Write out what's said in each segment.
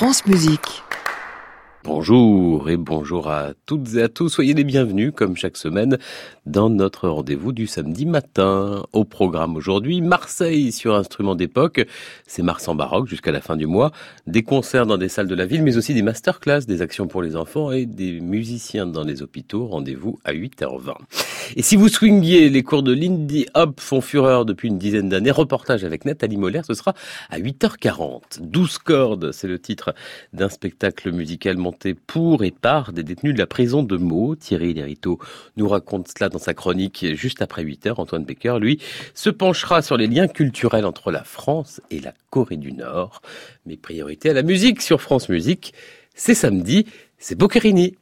France Musique. Bonjour et bonjour à toutes et à tous. Soyez les bienvenus, comme chaque semaine, dans notre rendez-vous du samedi matin. Au programme aujourd'hui, Marseille sur instruments d'époque. C'est Mars en baroque jusqu'à la fin du mois. Des concerts dans des salles de la ville, mais aussi des masterclass, des actions pour les enfants et des musiciens dans les hôpitaux. Rendez-vous à 8h20. Et si vous swingiez, les cours de Lindy Hop font fureur depuis une dizaine d'années. Reportage avec Nathalie Moller, ce sera à 8h40. 12 cordes, c'est le titre d'un spectacle musical pour et par des détenus de la prison de Meaux. Thierry Lériteau nous raconte cela dans sa chronique juste après 8 heures. Antoine Becker, lui, se penchera sur les liens culturels entre la France et la Corée du Nord. Mais priorité à la musique sur France Musique. C'est samedi, c'est Boccherini.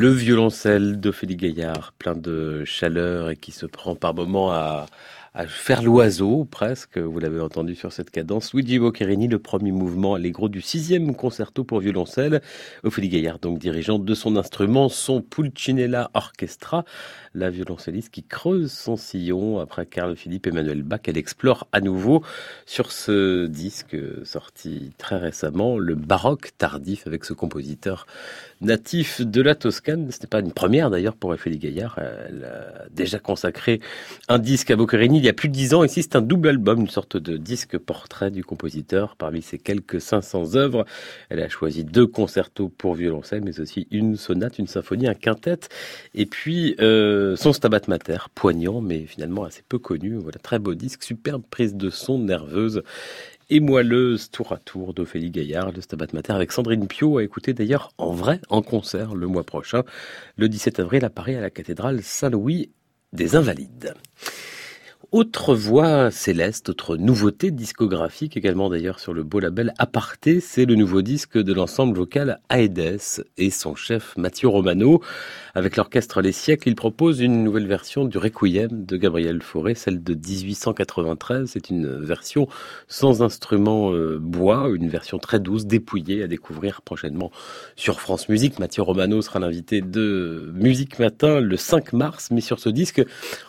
Le violoncelle d'Ophélie Gaillard, plein de chaleur et qui se prend par moments à, à faire l'oiseau presque, vous l'avez entendu sur cette cadence. Luigi Boccherini, le premier mouvement allegro du sixième concerto pour violoncelle. Ophélie Gaillard, donc dirigeante de son instrument, son Pulcinella Orchestra, la violoncelliste qui creuse son sillon après Carl Philippe Emmanuel Bach. Elle explore à nouveau sur ce disque sorti très récemment le baroque tardif avec ce compositeur natif de la Toscane. Ce n'est pas une première d'ailleurs pour Ophélie Gaillard. Elle a déjà consacré un disque à Boccherini il y a plus de dix ans. Ici, c'est un double album, une sorte de disque portrait du compositeur. Parmi ses quelques 500 œuvres, elle a choisi deux concertos pour violoncelle, mais aussi une sonate, une symphonie, un quintet, et puis euh, son Stabat Mater, poignant, mais finalement assez peu connu. Voilà, très beau disque, superbe prise de son nerveuse et moelleuse tour à tour d'Ophélie Gaillard, le Stabat Mater avec Sandrine Pio, à écouter d'ailleurs en vrai, en concert le mois prochain, le 17 avril à Paris à la cathédrale Saint-Louis des Invalides. Autre voix céleste, autre nouveauté discographique également d'ailleurs sur le beau label Aparté, c'est le nouveau disque de l'ensemble vocal Aedes et son chef Mathieu Romano. Avec l'orchestre Les Siècles, il propose une nouvelle version du Requiem de Gabriel Fauré, celle de 1893. C'est une version sans instrument euh, bois, une version très douce, dépouillée à découvrir prochainement sur France Musique. Mathieu Romano sera l'invité de Musique Matin le 5 mars, mais sur ce disque,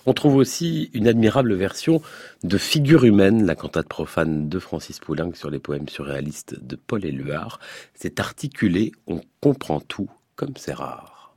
on trouve aussi une admirable version de Figure humaine, la cantate profane de Francis Poulenc sur les poèmes surréalistes de Paul Éluard. C'est articulé, on comprend tout comme c'est rare.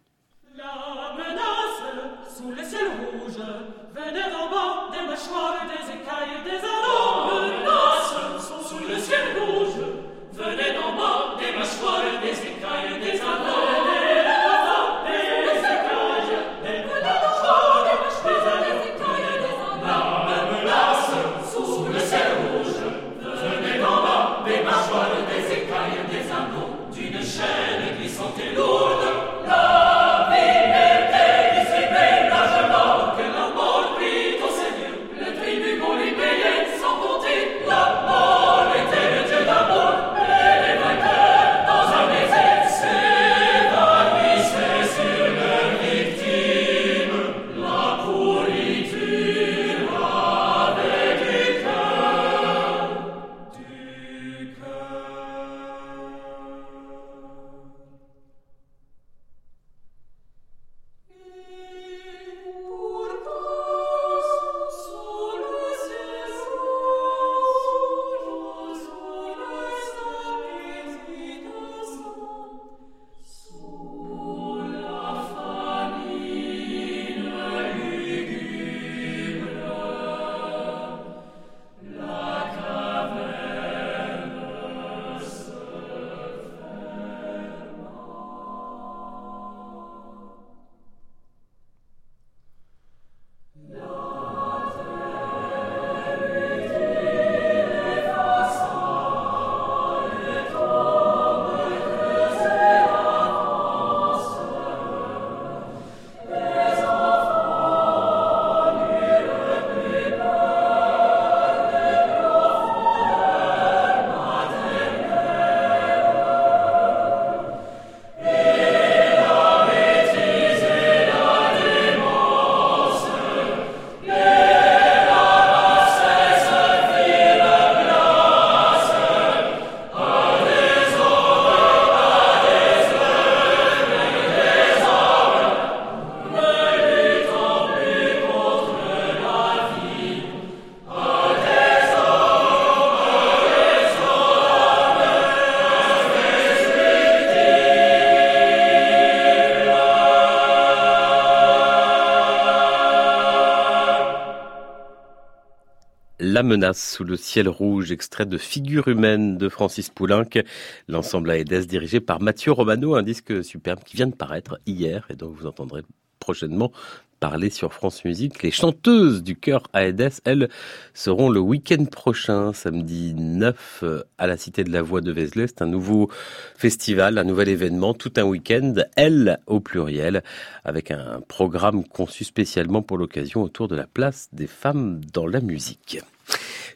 Le ciel rouge, extrait de Figure humaine de Francis Poulenc, l'ensemble Aedes dirigé par Mathieu Romano, un disque superbe qui vient de paraître hier et dont vous entendrez prochainement parler sur France Musique. Les chanteuses du chœur Aedes, elles, seront le week-end prochain, samedi 9, à la Cité de la Voix de Vézelay. C'est un nouveau festival, un nouvel événement, tout un week-end, elles au pluriel, avec un programme conçu spécialement pour l'occasion autour de la place des femmes dans la musique.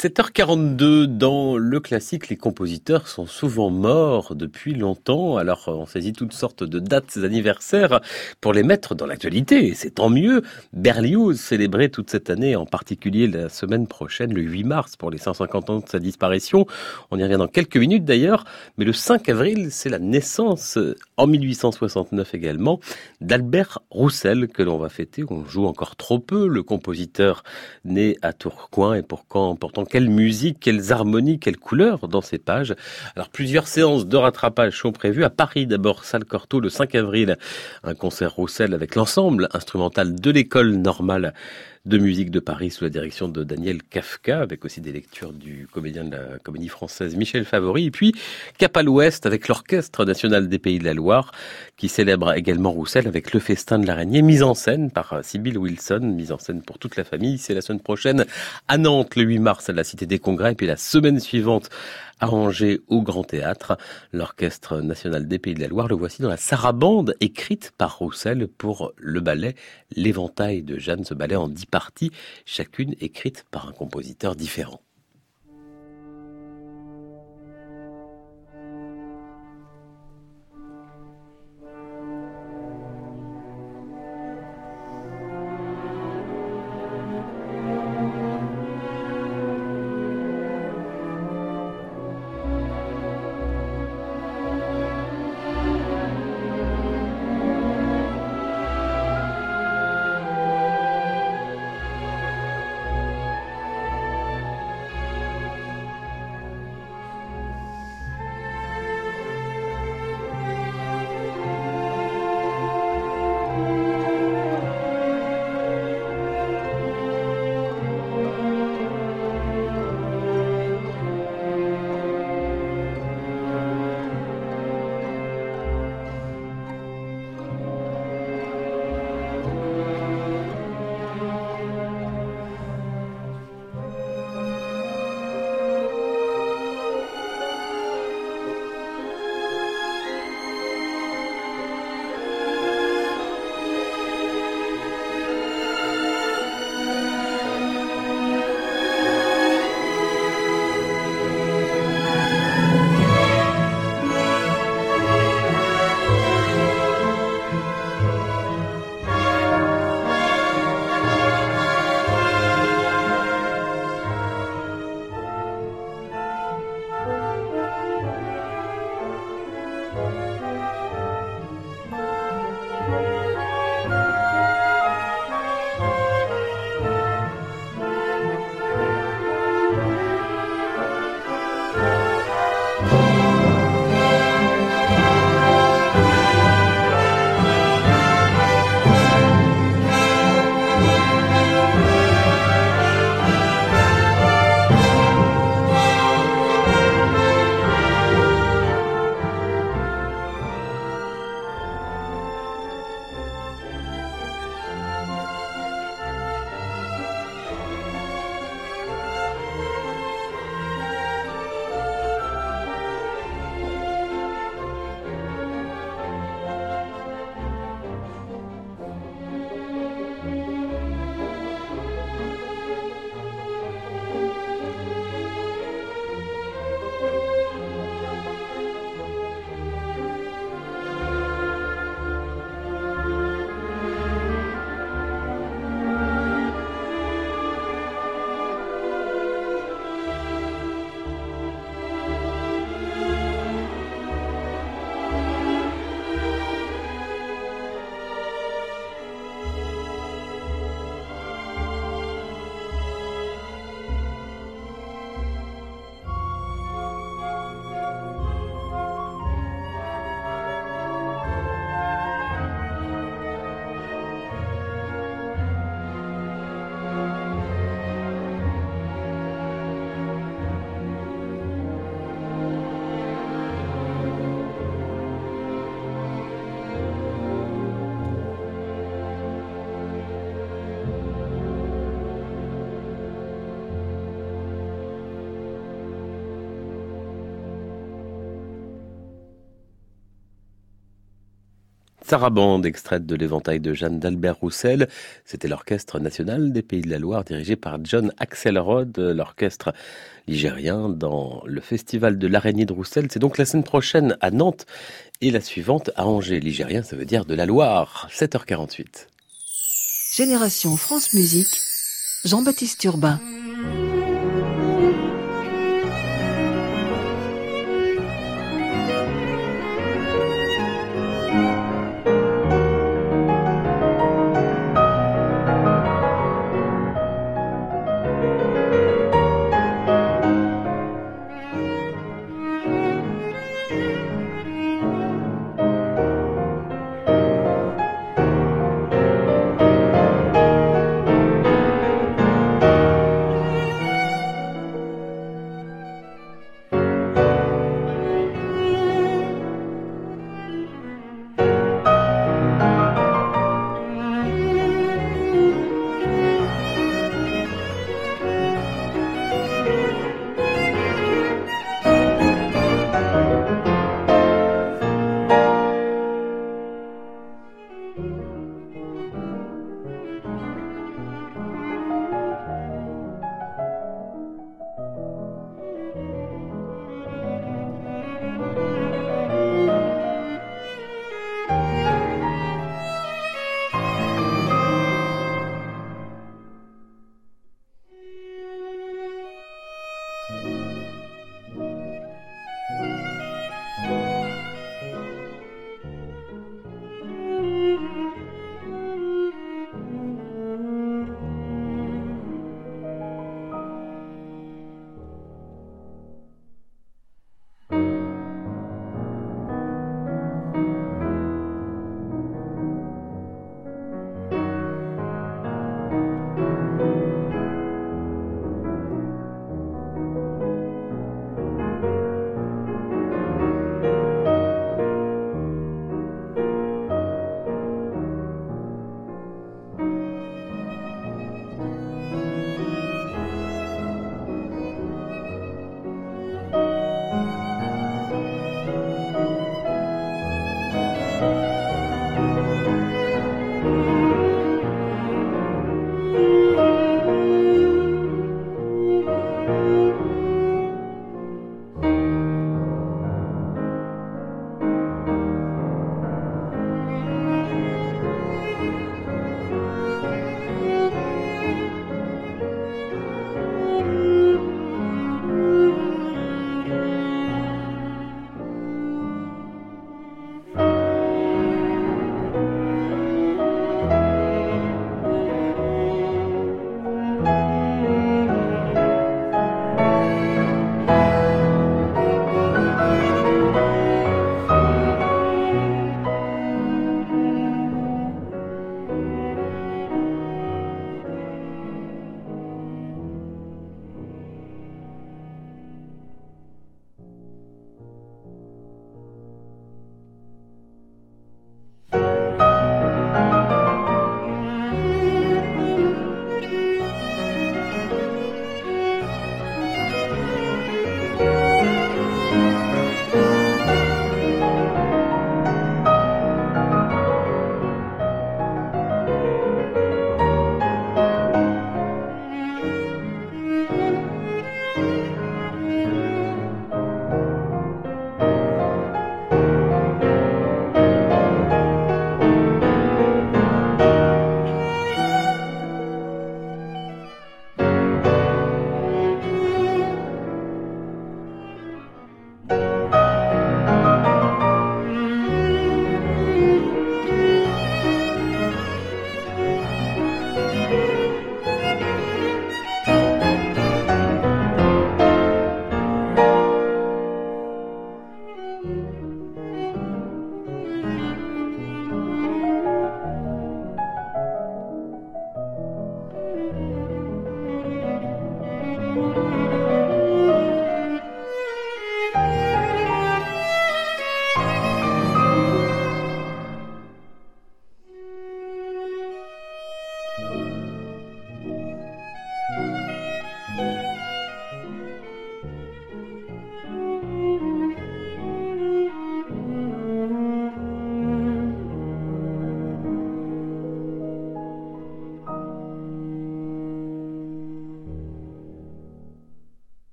7h42 dans le classique, les compositeurs sont souvent morts depuis longtemps, alors on saisit toutes sortes de dates anniversaires pour les mettre dans l'actualité, c'est tant mieux. Berlioz célébré toute cette année, en particulier la semaine prochaine, le 8 mars, pour les 150 ans de sa disparition. On y revient dans quelques minutes d'ailleurs, mais le 5 avril, c'est la naissance, en 1869 également, d'Albert Roussel, que l'on va fêter. On joue encore trop peu, le compositeur né à Tourcoing et pourtant quelle musique, quelles harmonies, quelles couleurs dans ces pages. Alors plusieurs séances de rattrapage sont prévues à Paris d'abord, salle Cortot le 5 avril, un concert Roussel avec l'ensemble instrumental de l'école normale de musique de Paris sous la direction de Daniel Kafka, avec aussi des lectures du comédien de la comédie française Michel Favori, et puis Cap à l'Ouest avec l'Orchestre national des Pays de la Loire, qui célèbre également Roussel avec le festin de l'araignée, mise en scène par Sibyl Wilson, mise en scène pour toute la famille. C'est la semaine prochaine à Nantes, le 8 mars, à la Cité des Congrès, et puis la semaine suivante arrangé au Grand Théâtre. L'Orchestre national des Pays de la Loire, le voici dans la sarabande écrite par Roussel pour le ballet L'éventail de Jeanne, ce ballet en dix parties, chacune écrite par un compositeur différent. Sarabande, extraite de l'éventail de Jeanne d'Albert Roussel. C'était l'Orchestre national des Pays de la Loire dirigé par John Axelrod, l'orchestre ligérien dans le festival de l'araignée de Roussel. C'est donc la semaine prochaine à Nantes et la suivante à Angers. Ligérien, ça veut dire de la Loire. 7h48. Génération France Musique, Jean-Baptiste Urbain.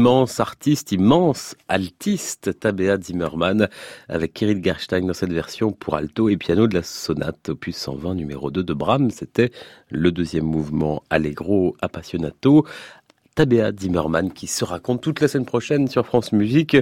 Immense artiste, immense altiste, Tabea Zimmermann, avec Kirill Gerstein dans cette version pour alto et piano de la sonate opus 120 numéro 2 de Brahms. C'était le deuxième mouvement Allegro Appassionato Tabea Zimmermann qui se raconte toute la semaine prochaine sur France Musique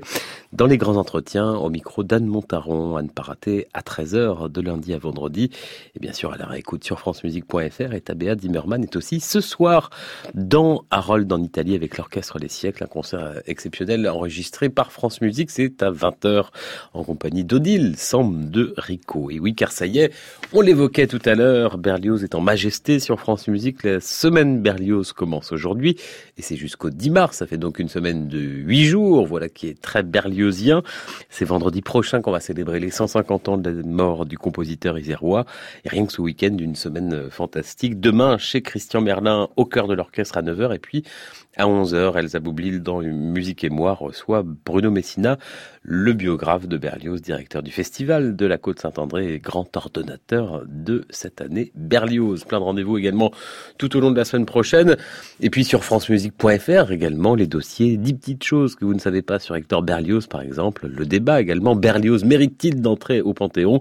dans les grands entretiens au micro d'Anne Montaron, Anne Paraté à 13h de lundi à vendredi. Et bien sûr, à la réécoute sur francemusique.fr et Tabea Zimmermann est aussi ce soir dans Harold en Italie avec l'Orchestre des siècles, un concert exceptionnel enregistré par France Musique. C'est à 20h en compagnie d'Odile, Sam de Rico. Et oui, car ça y est, on l'évoquait tout à l'heure, Berlioz est en majesté sur France Musique. La semaine Berlioz commence aujourd'hui et c'est jusqu'au 10 mars. Ça fait donc une semaine de 8 jours, voilà qui est très berliozien. C'est vendredi prochain qu'on va célébrer les 150 ans de la mort du compositeur isérois. Et rien que ce week-end, une semaine fantastique. Demain, chez Christian Merlin, au cœur de l'orchestre à 9h. Et puis, à 11h, Elsa Boublil dans Musique et moi reçoit Bruno Messina, le biographe de Berlioz, directeur du festival de la Côte-Saint-André et grand ordonnateur de cette année Berlioz. Plein de rendez-vous également tout au long de la semaine prochaine. Et puis sur francemusique.fr également les dossiers, 10 petites choses que vous ne savez pas sur Hector Berlioz par exemple, le débat également, Berlioz mérite-t-il d'entrer au Panthéon?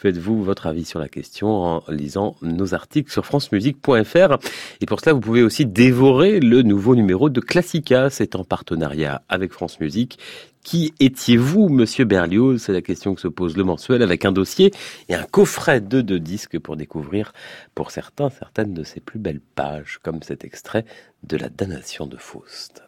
Faites-vous votre avis sur la question en lisant nos articles sur francemusique.fr. Et pour cela, vous pouvez aussi dévorer le nouveau numéro de Classica. C'est en partenariat avec France Musique. Qui étiez-vous, monsieur Berlioz? C'est la question que se pose le mensuel avec un dossier et un coffret de deux disques pour découvrir, pour certains, certaines de ses plus belles pages, comme cet extrait de La damnation de Faust.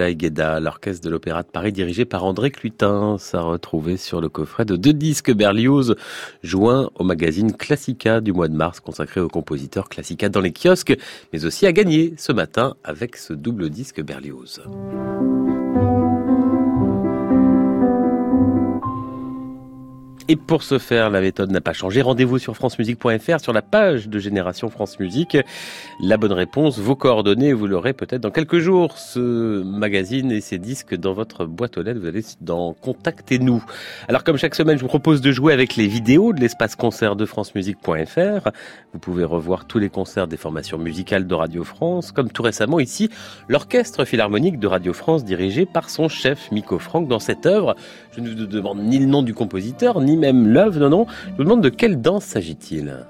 L'orchestre de l'Opéra de Paris dirigé par André Clutin. Ça retrouvé sur le coffret de deux disques Berlioz joints au magazine Classica du mois de mars consacré aux compositeurs Classica dans les kiosques, mais aussi à gagner ce matin avec ce double disque Berlioz. Et pour ce faire, la méthode n'a pas changé. Rendez-vous sur francemusique.fr sur la page de Génération France Musique. La bonne réponse, vos coordonnées, vous l'aurez peut-être dans quelques jours. Ce magazine et ces disques dans votre boîte aux lettres, vous allez dans Contactez-nous. Alors comme chaque semaine, je vous propose de jouer avec les vidéos de l'espace concert de francemusique.fr. Vous pouvez revoir tous les concerts des formations musicales de Radio France, comme tout récemment ici, l'orchestre philharmonique de Radio France dirigé par son chef Miko Franck dans cette œuvre. Je ne vous ni le nom du compositeur, ni même l'œuvre, non, non. Je vous demande de quelle danse s'agit-il?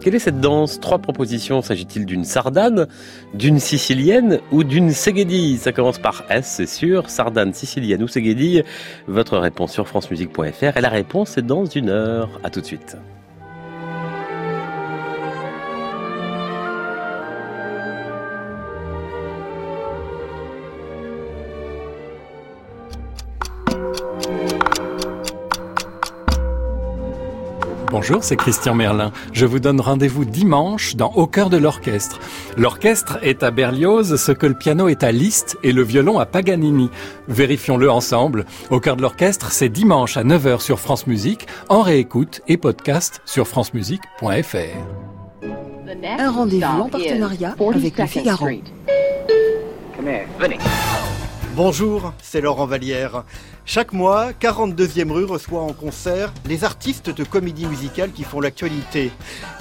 Quelle est cette danse? Trois propositions. S'agit-il d'une sardane, d'une sicilienne ou d'une ségédille Ça commence par S, c'est sûr. Sardane, sicilienne ou ségédille Votre réponse sur francemusique.fr. Et la réponse est dans une heure. À tout de suite. Bonjour, c'est Christian Merlin. Je vous donne rendez-vous dimanche dans Au cœur de l'orchestre. L'orchestre est à Berlioz ce que le piano est à Liszt et le violon à Paganini. Vérifions-le ensemble. Au cœur de l'orchestre, c'est dimanche à 9h sur France Musique, en réécoute et podcast sur francemusique.fr. Un rendez-vous en partenariat avec le Figaro. Bonjour, c'est Laurent Vallière. Chaque mois, 42e rue reçoit en concert les artistes de comédie musicale qui font l'actualité.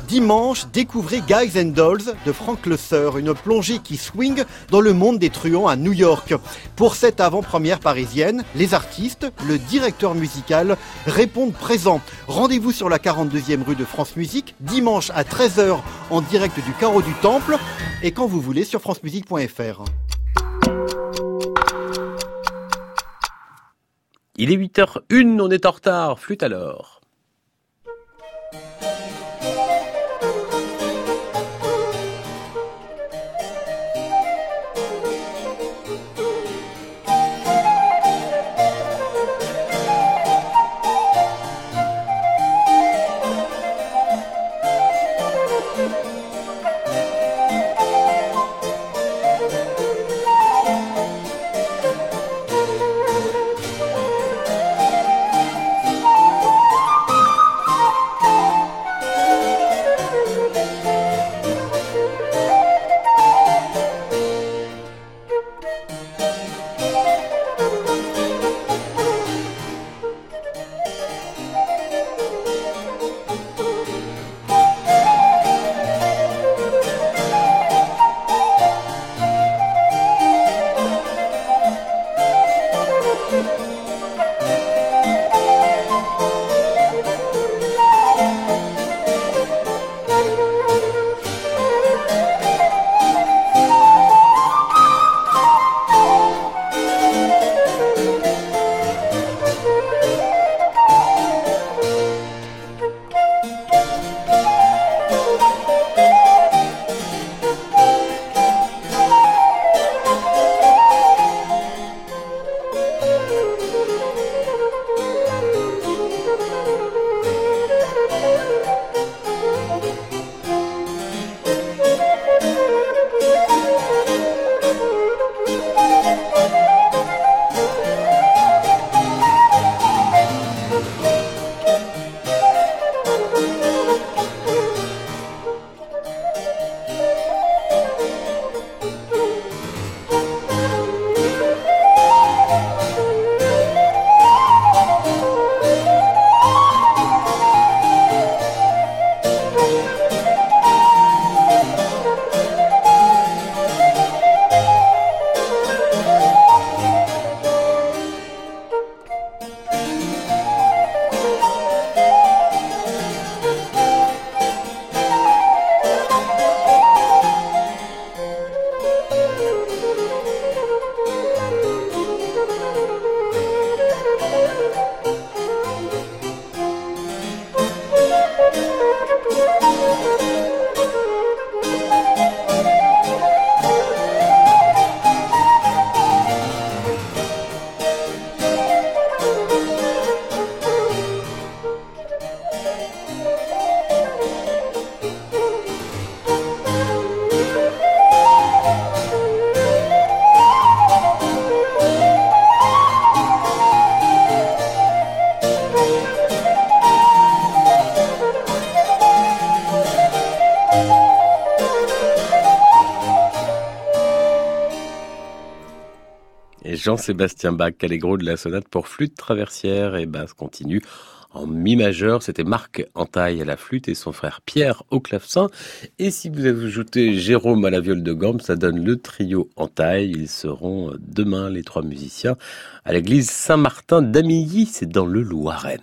Dimanche, découvrez Guys and Dolls de Frank Lesser, une plongée qui swing dans le monde des truands à New York. Pour cette avant-première parisienne, les artistes, le directeur musical répondent présents. Rendez-vous sur la 42e rue de France Musique, dimanche à 13h en direct du carreau du Temple et quand vous voulez sur francemusique.fr. Il est 8h01, on est en retard, flûte alors. Jean-Sébastien Bach, Allegro de la sonate pour flûte traversière et basse continue en mi majeur. C'était Marc Entaille à la flûte et son frère Pierre au clavecin. Et si vous ajoutez Jérôme à la viole de gambe, ça donne le trio Entaille. Ils seront demain, les trois musiciens, à l'église Saint-Martin d'Amilly, c'est dans le Loiret.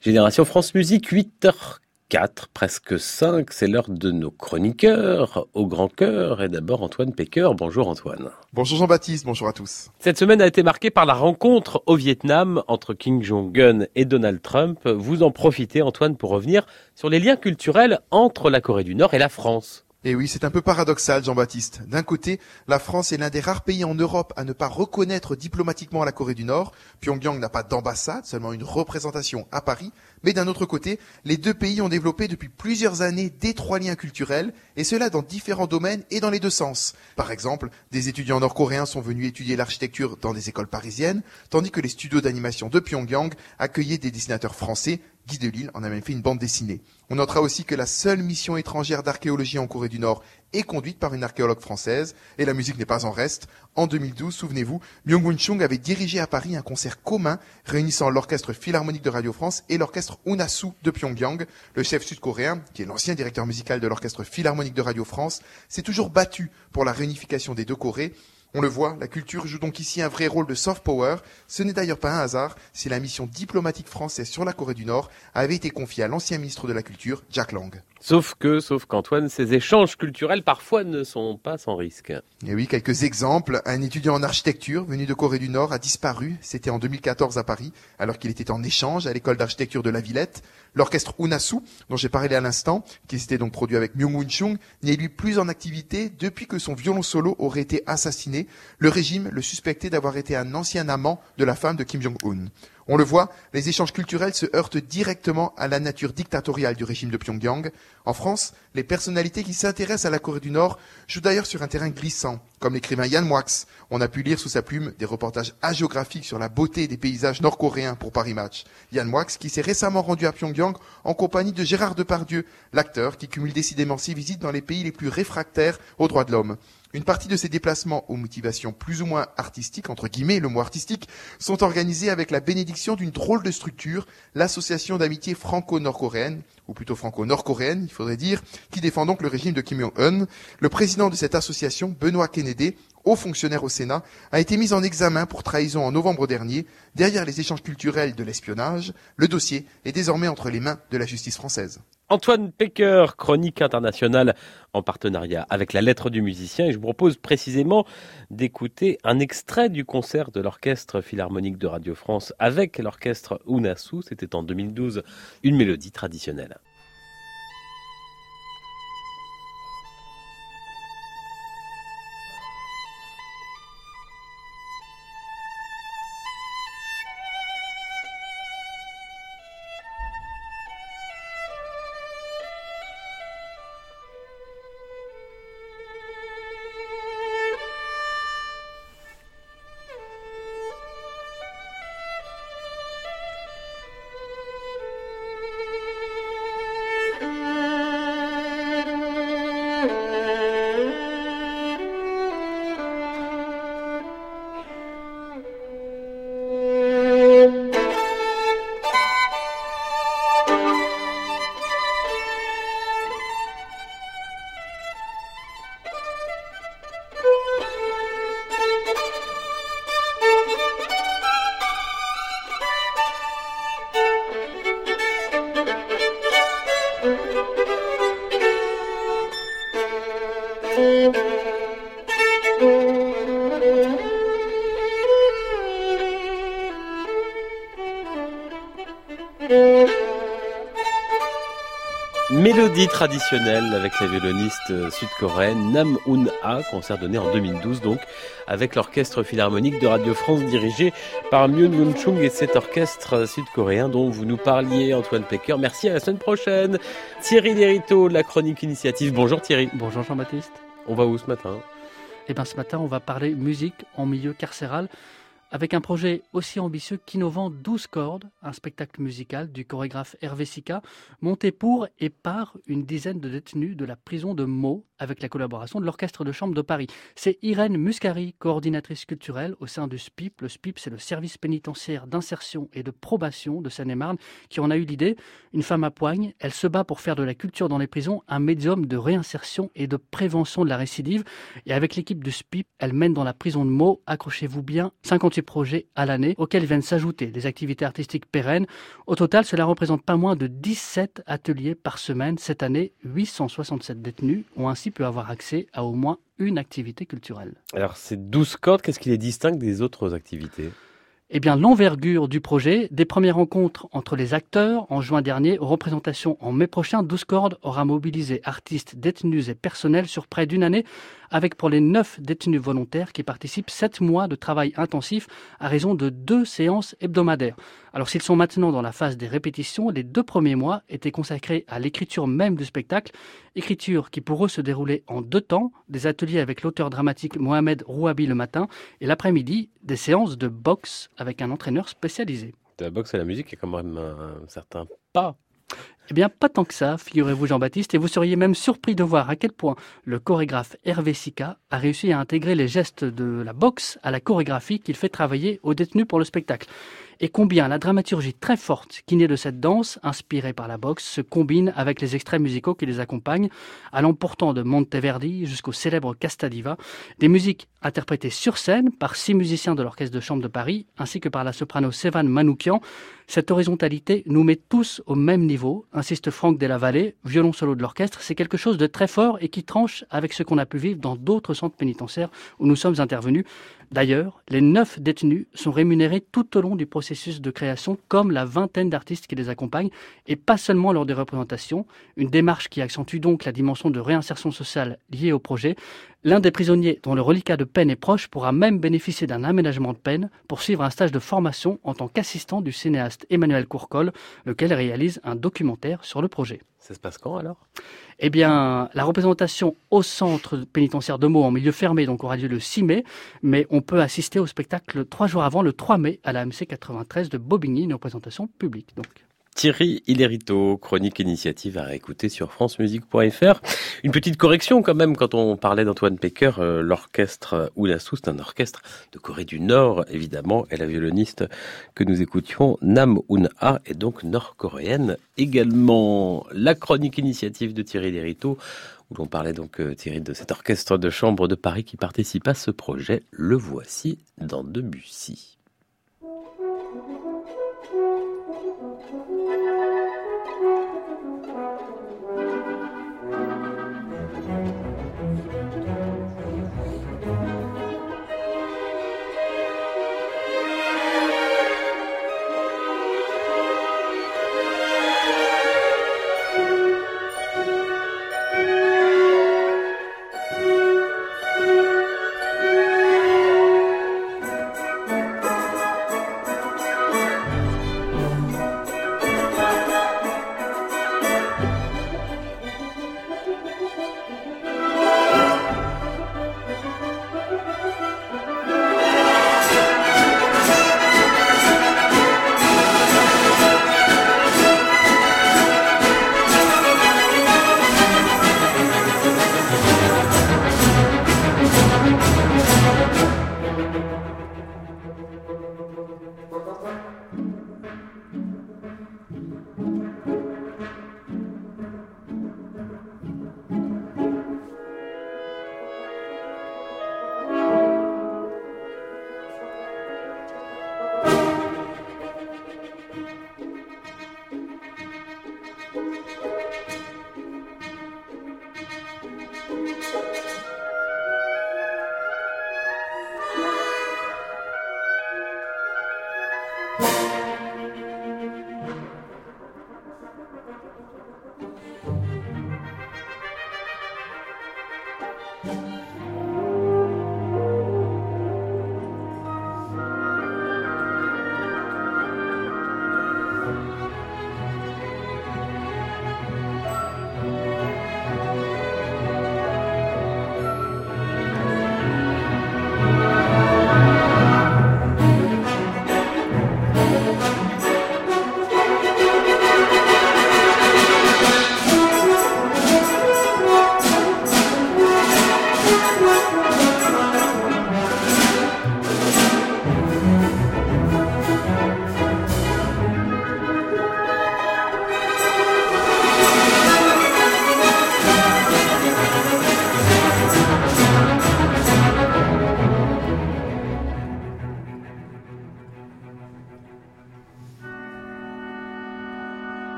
Génération France Musique, 8h 4, presque 5, c'est l'heure de nos chroniqueurs au grand cœur. Et d'abord Antoine Pecker. Bonjour Antoine. Bonjour Jean-Baptiste, bonjour à tous. Cette semaine a été marquée par la rencontre au Vietnam entre Kim Jong-un et Donald Trump. Vous en profitez Antoine pour revenir sur les liens culturels entre la Corée du Nord et la France. Et oui, c'est un peu paradoxal, Jean-Baptiste. D'un côté, la France est l'un des rares pays en Europe à ne pas reconnaître diplomatiquement la Corée du Nord. Pyongyang n'a pas d'ambassade, seulement une représentation à Paris. Mais d'un autre côté, les deux pays ont développé depuis plusieurs années d'étroits liens culturels, et cela dans différents domaines et dans les deux sens. Par exemple, des étudiants nord-coréens sont venus étudier l'architecture dans des écoles parisiennes, tandis que les studios d'animation de Pyongyang accueillaient des dessinateurs français Guy Delisle en a même fait une bande dessinée. On notera aussi que la seule mission étrangère d'archéologie en Corée du Nord est conduite par une archéologue française, et la musique n'est pas en reste. En 2012, souvenez-vous, Myung-Won Chung avait dirigé à Paris un concert commun réunissant l'orchestre philharmonique de Radio France et l'orchestre Unasu de Pyongyang. Le chef sud-coréen, qui est l'ancien directeur musical de l'orchestre philharmonique de Radio France, s'est toujours battu pour la réunification des deux Corées, on le voit, la culture joue donc ici un vrai rôle de soft power. Ce n'est d'ailleurs pas un hasard si la mission diplomatique française sur la Corée du Nord avait été confiée à l'ancien ministre de la Culture, Jack Lang. Sauf que, sauf qu'Antoine, ces échanges culturels parfois ne sont pas sans risque. Et oui, quelques exemples. Un étudiant en architecture venu de Corée du Nord a disparu. C'était en 2014 à Paris, alors qu'il était en échange à l'école d'architecture de la Villette. L'orchestre Unasu, dont j'ai parlé à l'instant, qui s'était donc produit avec Myung-Won Chung, n'est lui plus en activité depuis que son violon solo aurait été assassiné. Le régime le suspectait d'avoir été un ancien amant de la femme de Kim Jong-un. On le voit, les échanges culturels se heurtent directement à la nature dictatoriale du régime de Pyongyang. En France, les personnalités qui s'intéressent à la Corée du Nord jouent d'ailleurs sur un terrain glissant, comme l'écrivain Yann Moix. On a pu lire sous sa plume des reportages hagiographiques sur la beauté des paysages nord-coréens pour Paris Match. Yann Moix qui s'est récemment rendu à Pyongyang en compagnie de Gérard Depardieu, l'acteur qui cumule décidément ses visites dans les pays les plus réfractaires aux droits de l'homme. Une partie de ces déplacements aux motivations plus ou moins artistiques, entre guillemets, le mot artistique, sont organisés avec la bénédiction d'une drôle de structure, l'association d'amitié franco-nord-coréenne, ou plutôt franco-nord-coréenne, il faudrait dire, qui défend donc le régime de Kim Jong-un. Le président de cette association, Benoît Kennedy, haut fonctionnaire au Sénat, a été mis en examen pour trahison en novembre dernier. Derrière les échanges culturels de l'espionnage, le dossier est désormais entre les mains de la justice française. Antoine Pecker, chronique internationale en partenariat avec la lettre du musicien. Et je vous propose précisément d'écouter un extrait du concert de l'Orchestre Philharmonique de Radio France avec l'Orchestre Unasu. C'était en 2012, une mélodie traditionnelle. Mélodie traditionnelle avec la violoniste sud-coréenne Nam Un-ha, concert donné en 2012 donc, avec l'orchestre philharmonique de Radio France dirigé par Myun Moon Chung et cet orchestre sud-coréen dont vous nous parliez, Antoine Pecker. Merci à la semaine prochaine. Thierry Lériteau, la chronique initiative. Bonjour Thierry. Bonjour Jean-Baptiste. On va où ce matin? Eh bien ce matin, on va parler musique en milieu carcéral avec un projet aussi ambitieux qu'innovant 12 cordes, un spectacle musical du chorégraphe Hervé Sica, monté pour et par une dizaine de détenus de la prison de Meaux, avec la collaboration de l'Orchestre de Chambre de Paris. C'est Irène Muscari, coordinatrice culturelle au sein du SPIP. Le SPIP, c'est le service pénitentiaire d'insertion et de probation de Seine-et-Marne, qui en a eu l'idée. Une femme à poigne, elle se bat pour faire de la culture dans les prisons un médium de réinsertion et de prévention de la récidive. Et avec l'équipe du SPIP, elle mène dans la prison de Meaux, accrochez-vous bien, 58 projets à l'année, auxquels viennent s'ajouter des activités artistiques pérennes. Au total, cela représente pas moins de 17 ateliers par semaine. Cette année, 867 détenus ont ainsi pu avoir accès à au moins une activité culturelle. Alors, ces 12 cordes, qu'est-ce qui les distingue des autres activités? Eh bien, l'envergure du projet, des premières rencontres entre les acteurs en juin dernier aux représentations en mai prochain, 12 cordes aura mobilisé artistes, détenus et personnels sur près d'une année avec pour les neuf détenus volontaires qui participent sept mois de travail intensif à raison de deux séances hebdomadaires. Alors s'ils sont maintenant dans la phase des répétitions, les deux premiers mois étaient consacrés à l'écriture même du spectacle, écriture qui pour eux se déroulait en deux temps, des ateliers avec l'auteur dramatique Mohamed Rouabi le matin et l'après-midi, des séances de boxe avec un entraîneur spécialisé. De la boxe à la musique, il y a quand même un certain pas eh bien, pas tant que ça, figurez-vous Jean-Baptiste, et vous seriez même surpris de voir à quel point le chorégraphe Hervé Sica a réussi à intégrer les gestes de la boxe à la chorégraphie qu'il fait travailler aux détenus pour le spectacle et combien la dramaturgie très forte qui naît de cette danse, inspirée par la boxe, se combine avec les extraits musicaux qui les accompagnent, allant pourtant de Monteverdi jusqu'au célèbre Castadiva, des musiques interprétées sur scène par six musiciens de l'Orchestre de Chambre de Paris, ainsi que par la soprano Sévan Manoukian. Cette horizontalité nous met tous au même niveau, insiste Franck Vallée, violon solo de l'orchestre, c'est quelque chose de très fort et qui tranche avec ce qu'on a pu vivre dans d'autres centres pénitentiaires où nous sommes intervenus. D'ailleurs, les neuf détenus sont rémunérés tout au long du processus de création, comme la vingtaine d'artistes qui les accompagnent, et pas seulement lors des représentations, une démarche qui accentue donc la dimension de réinsertion sociale liée au projet. L'un des prisonniers dont le reliquat de peine est proche pourra même bénéficier d'un aménagement de peine pour suivre un stage de formation en tant qu'assistant du cinéaste Emmanuel Courcol, lequel réalise un documentaire sur le projet. Ça se passe quand alors? Eh bien, la représentation au centre pénitentiaire de Meaux en milieu fermé donc aura lieu le 6 mai, mais on peut assister au spectacle trois jours avant, le 3 mai, à la MC 93 de Bobigny, une représentation publique. Donc. Thierry Hilerito, chronique initiative à réécouter sur francemusique.fr. Une petite correction quand même quand on parlait d'Antoine Pecker, euh, l'orchestre Oulassou, c'est un orchestre de Corée du Nord évidemment, et la violoniste que nous écoutions, Nam Un-ha, est donc nord-coréenne également. La chronique initiative de Thierry Hilerito, où l'on parlait donc euh, Thierry de cet orchestre de chambre de Paris qui participe à ce projet, le voici dans Debussy.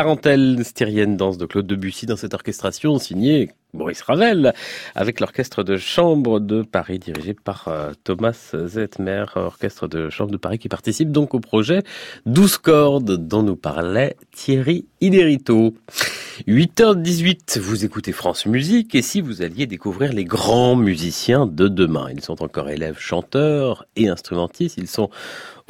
Tarentelle, styrienne danse de Claude Debussy dans cette orchestration signée Maurice Ravel, avec l'orchestre de chambre de Paris dirigé par euh, Thomas Zetmer, orchestre de chambre de Paris qui participe donc au projet 12 cordes dont nous parlait Thierry Iderito. 8h18, vous écoutez France Musique et si vous alliez découvrir les grands musiciens de demain, ils sont encore élèves chanteurs et instrumentistes, ils sont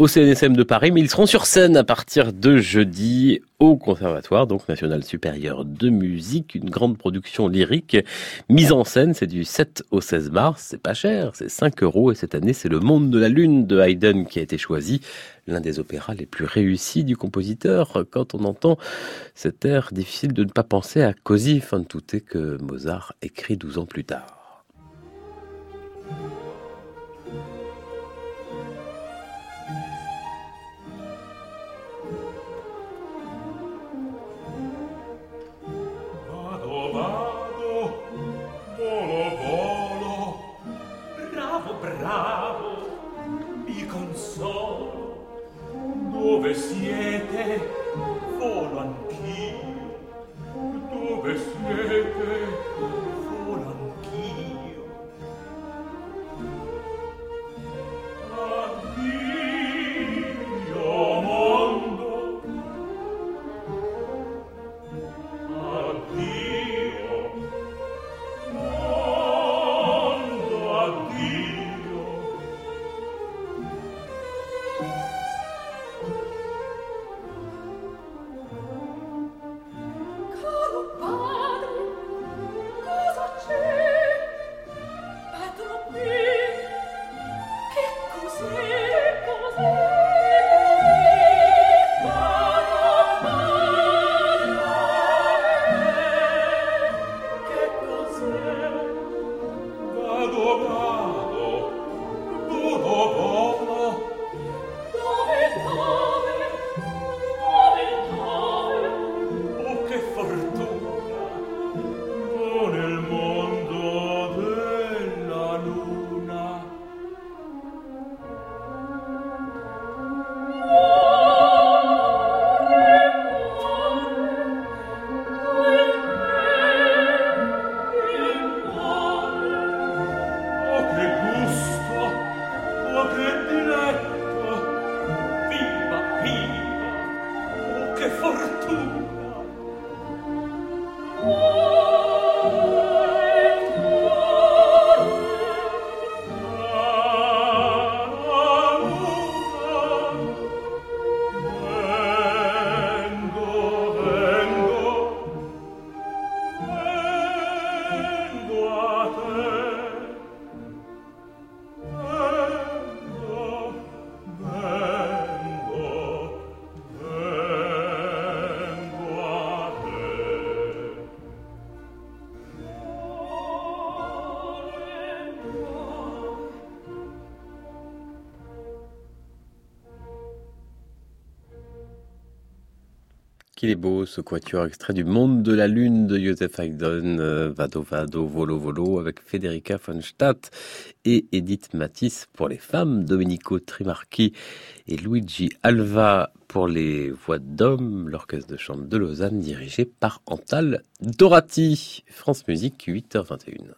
au CNSM de Paris, mais ils seront sur scène à partir de jeudi au Conservatoire, donc National Supérieur de Musique, une grande production lyrique mise en scène, c'est du 7 au 16 mars, c'est pas cher, c'est 5 euros et cette année c'est Le Monde de la Lune de Haydn qui a été choisi, l'un des opéras les plus réussis du compositeur. Quand on entend cet air, difficile de ne pas penser à Così fan tutte que Mozart écrit 12 ans plus tard. Qu'il est beau ce quatuor extrait du Monde de la Lune de Joseph Haydn, euh, Vado Vado, Volo Volo, avec Federica von Stadt et Edith Matisse pour les femmes, Domenico Trimarchi et Luigi Alva pour les voix d'hommes, l'orchestre de chambre de Lausanne dirigé par Antal Dorati. France Musique, 8h21.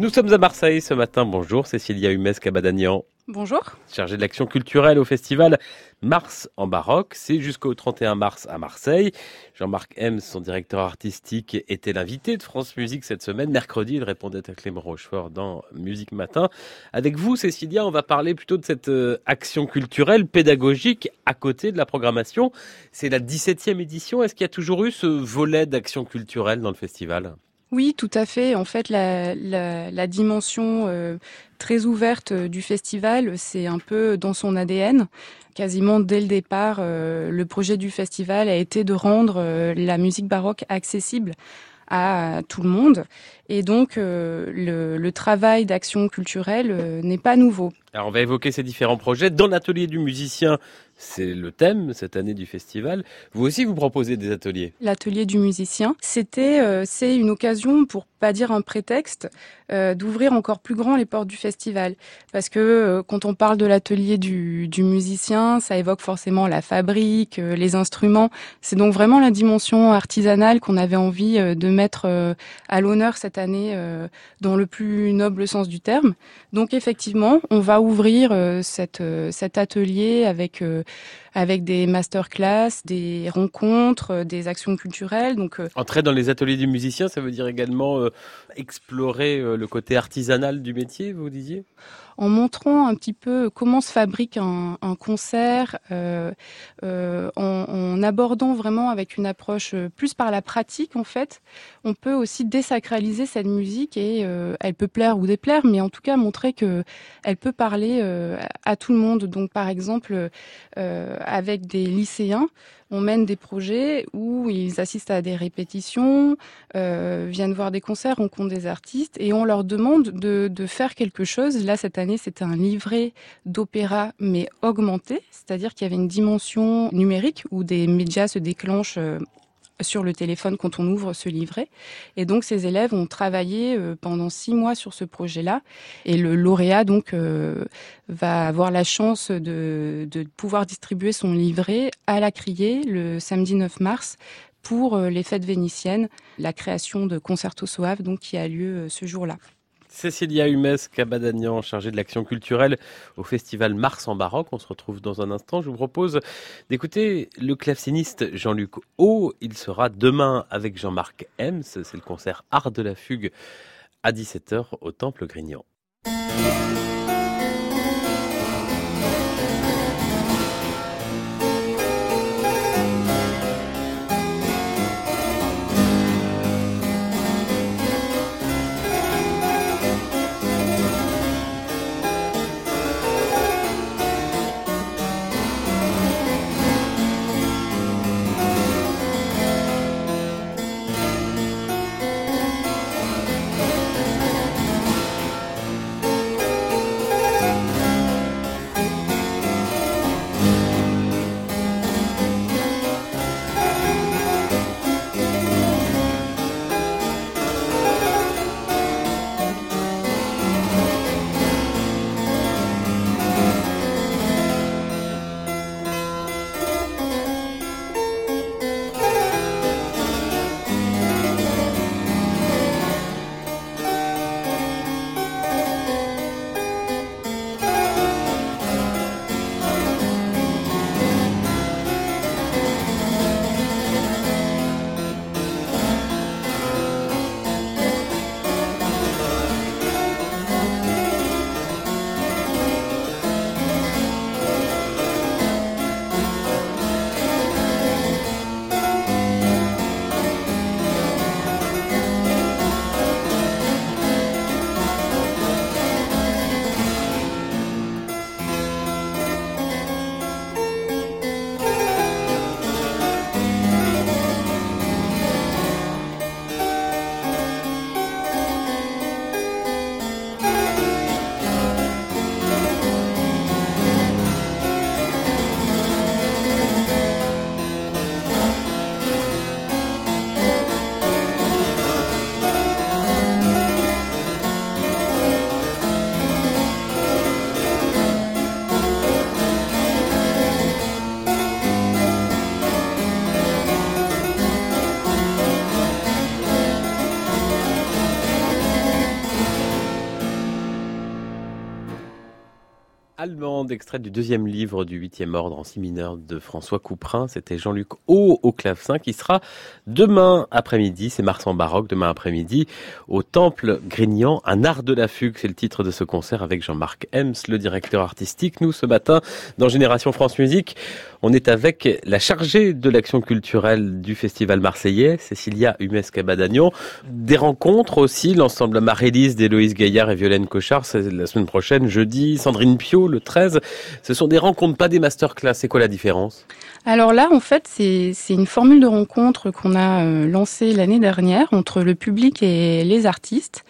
Nous sommes à Marseille ce matin. Bonjour, Cécilia Humes-Cabadagnan. Bonjour. chargé de l'action culturelle au festival Mars en baroque. C'est jusqu'au 31 mars à Marseille. Jean-Marc Hems, son directeur artistique, était l'invité de France Musique cette semaine. Mercredi, il répondait à Clément Rochefort dans Musique Matin. Avec vous, Cécilia, on va parler plutôt de cette euh, action culturelle, pédagogique, à côté de la programmation. C'est la 17e édition. Est-ce qu'il y a toujours eu ce volet d'action culturelle dans le festival? Oui, tout à fait. En fait, la, dimension euh, très ouverte euh, du festival, c'est un peu dans son ADN. Quasiment dès le départ, euh, le projet du festival a été de rendre la musique baroque accessible à tout le monde. Et donc, le, travail d'action culturelle n'est pas nouveau. Alors, on va évoquer ces différents projets. Dans l'atelier du musicien, c'est le thème cette année du festival. Vous aussi, vous proposez des ateliers? L'atelier du musicien, c'était, euh, c'est une occasion pour pas dire un prétexte, euh, d'ouvrir encore plus grand les portes du festival. Parce que euh, quand on parle de l'atelier du, musicien, ça évoque forcément la fabrique, euh, les instruments. C'est donc vraiment la dimension artisanale qu'on avait envie de mettre à l'honneur cette année dans le plus noble sens du terme. Donc effectivement, on va ouvrir cet atelier avec avec des masterclass, des rencontres, des actions culturelles. Donc, entrer dans les ateliers du musicien, ça veut dire également explorer euh, le côté artisanal du métier, vous disiez? En montrant un petit peu comment se fabrique un, concert, euh, euh, en, abordant vraiment avec une approche plus par la pratique en fait, on peut aussi désacraliser cette musique et euh, elle peut plaire ou déplaire, mais en tout cas montrer que elle peut parler euh, à tout le monde. Donc par exemple euh, avec des lycéens, on mène des projets où ils assistent à des répétitions, euh, viennent voir des concerts, rencontrent des artistes et on leur demande de, de faire quelque chose. Là, cette année, c'était un livret d'opéra, mais augmenté, c'est-à-dire qu'il y avait une dimension numérique où des médias se déclenchent euh, sur le téléphone quand on ouvre ce livret. Et donc ces élèves ont travaillé euh, pendant six mois sur ce projet-là. Et le lauréat donc euh, va avoir la chance de, de, pouvoir distribuer son livret à la Criée le samedi 9 mars pour les fêtes vénitiennes, la création de Concerto Soave donc qui a lieu ce jour-là. Cécilia Humes Cabadagnan, chargée de l'action culturelle au festival Mars en Baroque. On se retrouve dans un instant. Je vous propose d'écouter le claveciniste Jean-Luc O. Il sera demain avec Jean-Marc Hems. C'est le concert Art de la Fugue à 17h au Temple Grignan. Allemande, extrait du deuxième livre du huitième ordre en si mineur de François Couperin. C'était Jean-Luc O au clavecin qui sera demain après-midi, c'est Mars en baroque, demain après-midi, au Temple Grignan, un art de la fugue. C'est le titre de ce concert avec Jean-Marc Hems, le directeur artistique. Nous, ce matin, dans Génération France Musique, on est avec la chargée de l'action culturelle du Festival marseillais, Cécilia Humes-Cabadagnon. Des rencontres aussi, l'ensemble Marélise d'Héloïse Gaillard et Violaine Cochard, c'est la semaine prochaine, jeudi. Sandrine Pio, le 13. Ce sont des rencontres, pas des masterclass. C'est quoi la différence? Alors là, en fait, c'est une formule de rencontre qu'on a euh, lancée l'année dernière entre le public et les artistes.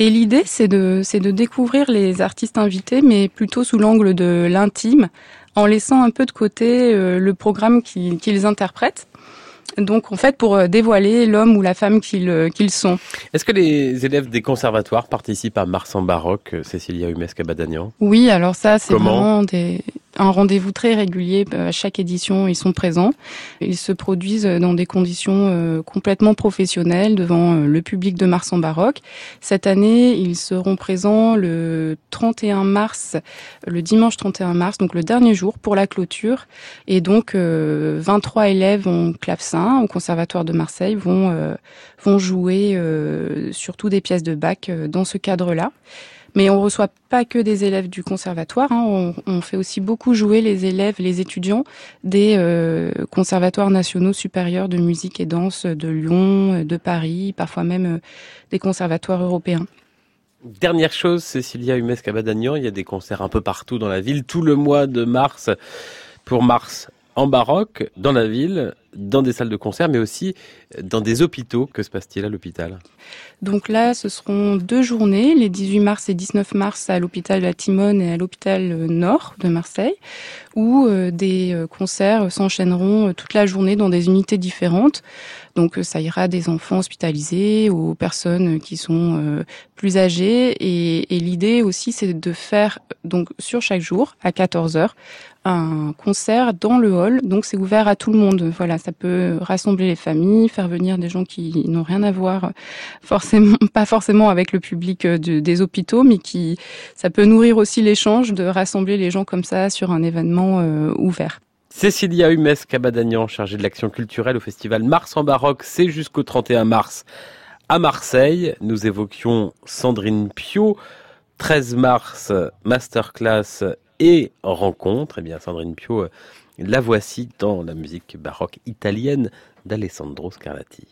Et l'idée, c'est de, de découvrir les artistes invités, mais plutôt sous l'angle de l'intime, en laissant un peu de côté euh, le programme qu'ils interprètent. Donc en fait pour euh, dévoiler l'homme ou la femme qu'ils euh, qu'ils sont. Est-ce que les élèves des conservatoires participent à Mars en baroque, Cécilia Humes-Cabadagnan? Oui, alors ça c'est vraiment des, un rendez-vous très régulier. À chaque édition, ils sont présents. Ils se produisent dans des conditions euh, complètement professionnelles devant euh, le public de Mars en baroque. Cette année, ils seront présents le 31 mars, le dimanche 31 mars, donc le dernier jour pour la clôture. Et donc, euh, 23 élèves en clavecin au Conservatoire de Marseille vont, euh, vont jouer euh, surtout des pièces de euh, dans ce cadre-là. Mais on reçoit pas que des élèves du conservatoire, hein. on, fait aussi beaucoup jouer les élèves, les étudiants des euh, conservatoires nationaux supérieurs de musique et danse de Lyon, de Paris, parfois même euh, des conservatoires européens. Dernière chose, Cécilia Humes-Cabadagnan, il y a des concerts un peu partout dans la ville, tout le mois de mars pour Mars en baroque, dans la ville, dans des salles de concert, mais aussi dans des hôpitaux. Que se passe-t-il à l'hôpital? Donc là, ce seront deux journées, les 18 mars et 19 mars à l'hôpital la Timone et à l'hôpital Nord de Marseille, où euh, des euh, concerts s'enchaîneront euh, toute la journée dans des unités différentes. Donc ça ira des enfants hospitalisés aux personnes qui sont euh, plus âgées. Et, et l'idée aussi, c'est de faire donc sur chaque jour à 14 heures un concert dans le hall. Donc c'est ouvert à tout le monde. Voilà, ça peut rassembler les familles, faire venir des gens qui n'ont rien à voir forcément, pas forcément avec le public de, des hôpitaux, mais qui ça peut nourrir aussi l'échange de rassembler les gens comme ça sur un événement euh, ouvert. Cécilia Humes Cabadagnan, chargée de l'action culturelle au festival Mars en baroque, c'est jusqu'au 31 mars à Marseille. Nous évoquions Sandrine Pio, 13 mars, masterclass et rencontre. Eh bien, Sandrine Pio, la voici dans la musique baroque italienne d'Alessandro Scarlatti.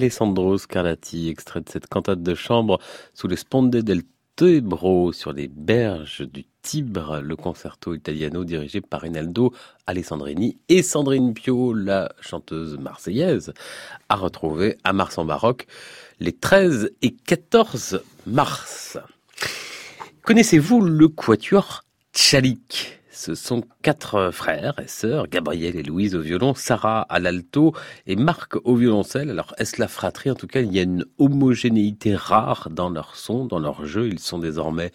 Alessandro Scarlatti, extrait de cette cantate de chambre sous les sponde del Tebro sur les berges du Tibre, le concerto italiano dirigé par Rinaldo Alessandrini et Sandrine Pio, la chanteuse marseillaise, à retrouver à Mars en baroque les 13 et 14 mars. Connaissez-vous le quatuor Tchalik ce sont quatre frères et sœurs, Gabriel et Louise au violon, Sarah à l'alto et Marc au violoncelle. Alors, est-ce la fratrie? En tout cas, il y a une homogénéité rare dans leur son, dans leur jeu. Ils sont désormais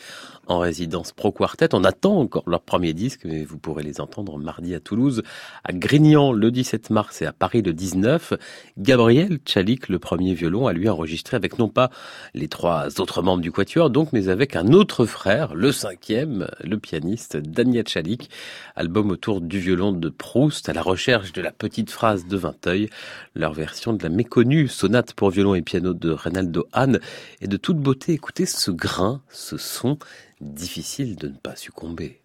en résidence Pro Quartet. On attend encore leur premier disque, mais vous pourrez les entendre mardi à Toulouse, à Grignan le 17 mars et à Paris le 19. Gabriel Tchalik, le premier violon, a lui enregistré avec non pas les trois autres membres du quatuor, donc, mais avec un autre frère, le cinquième, le pianiste Daniel Tchalik. Album autour du violon de Proust, à la recherche de la petite phrase de Vinteuil, leur version de la méconnue sonate pour violon et piano de Reynaldo Hahn est de toute beauté. Écoutez ce grain, ce son difficile de ne pas succomber.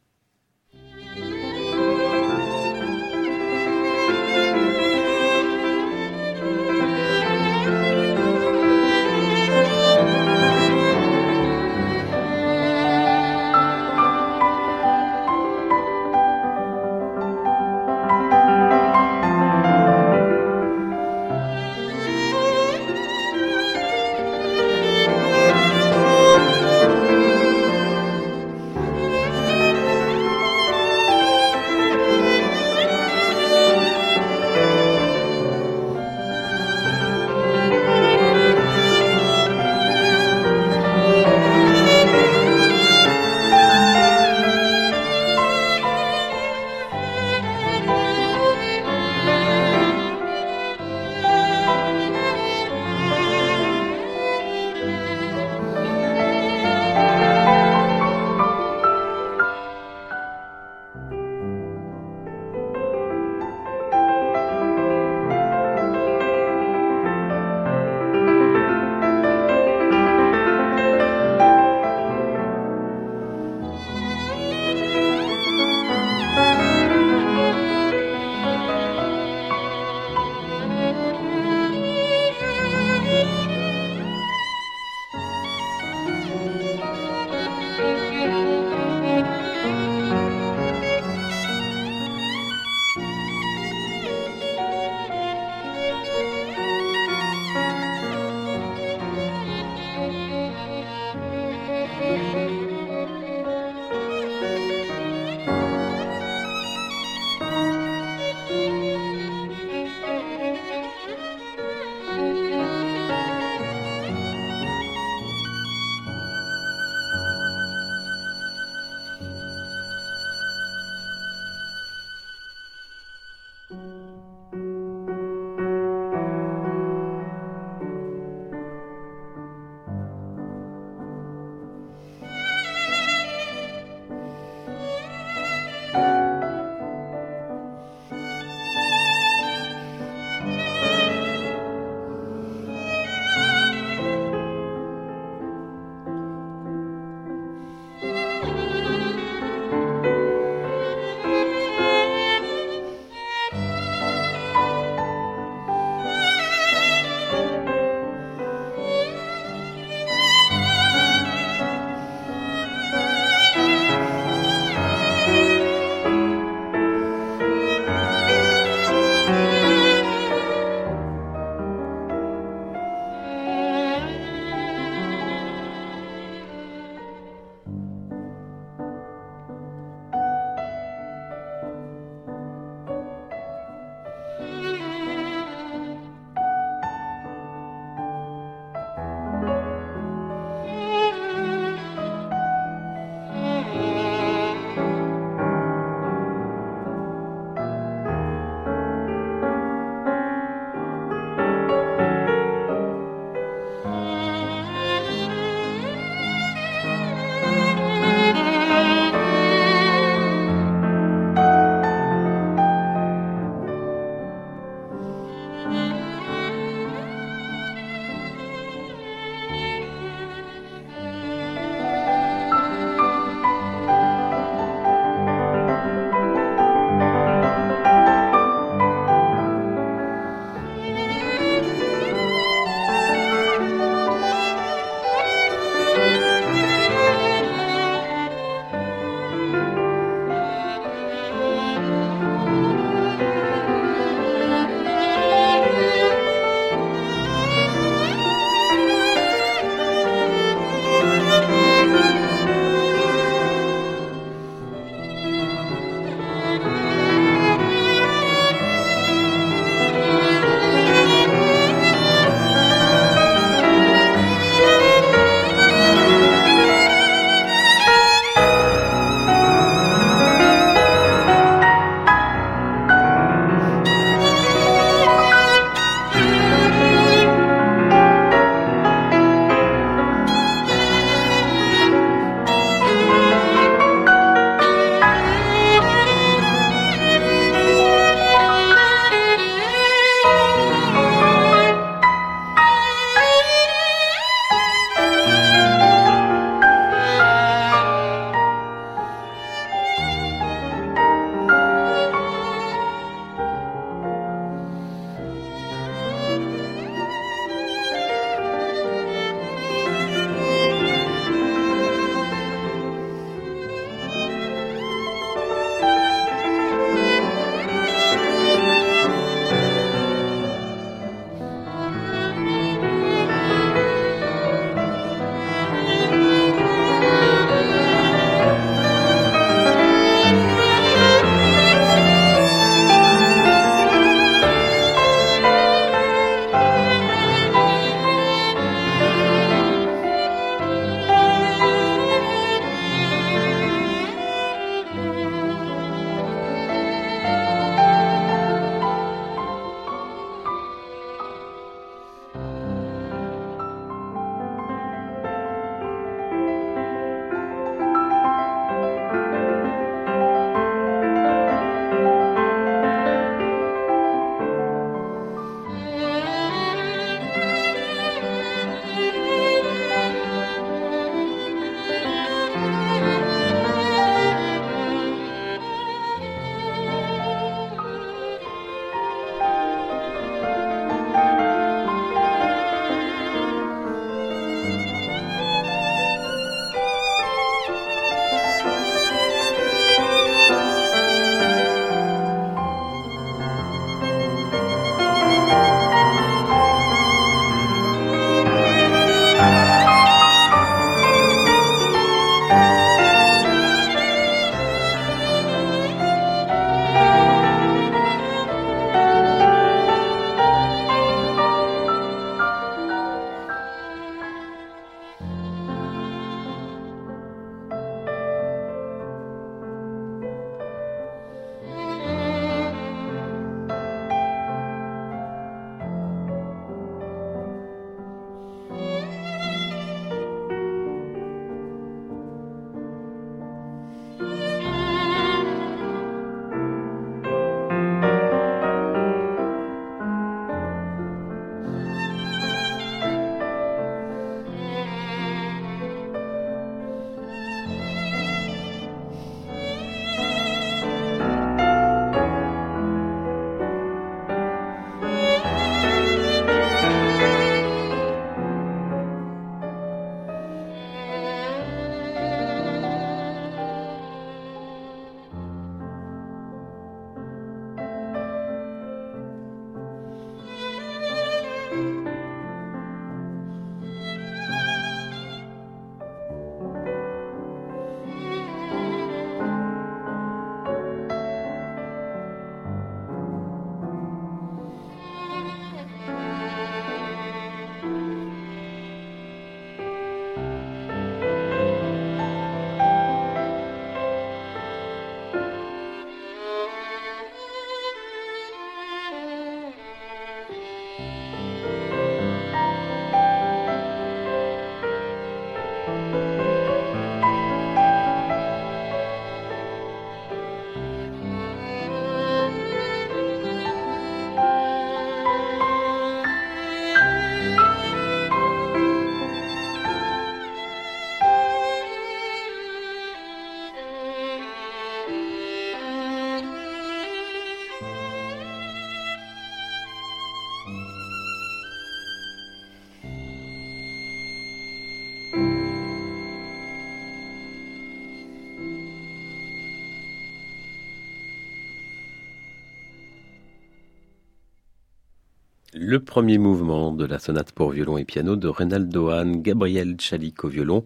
Le premier mouvement de la sonate pour violon et piano de Reynaldo Hahn, Gabriel Chalik au violon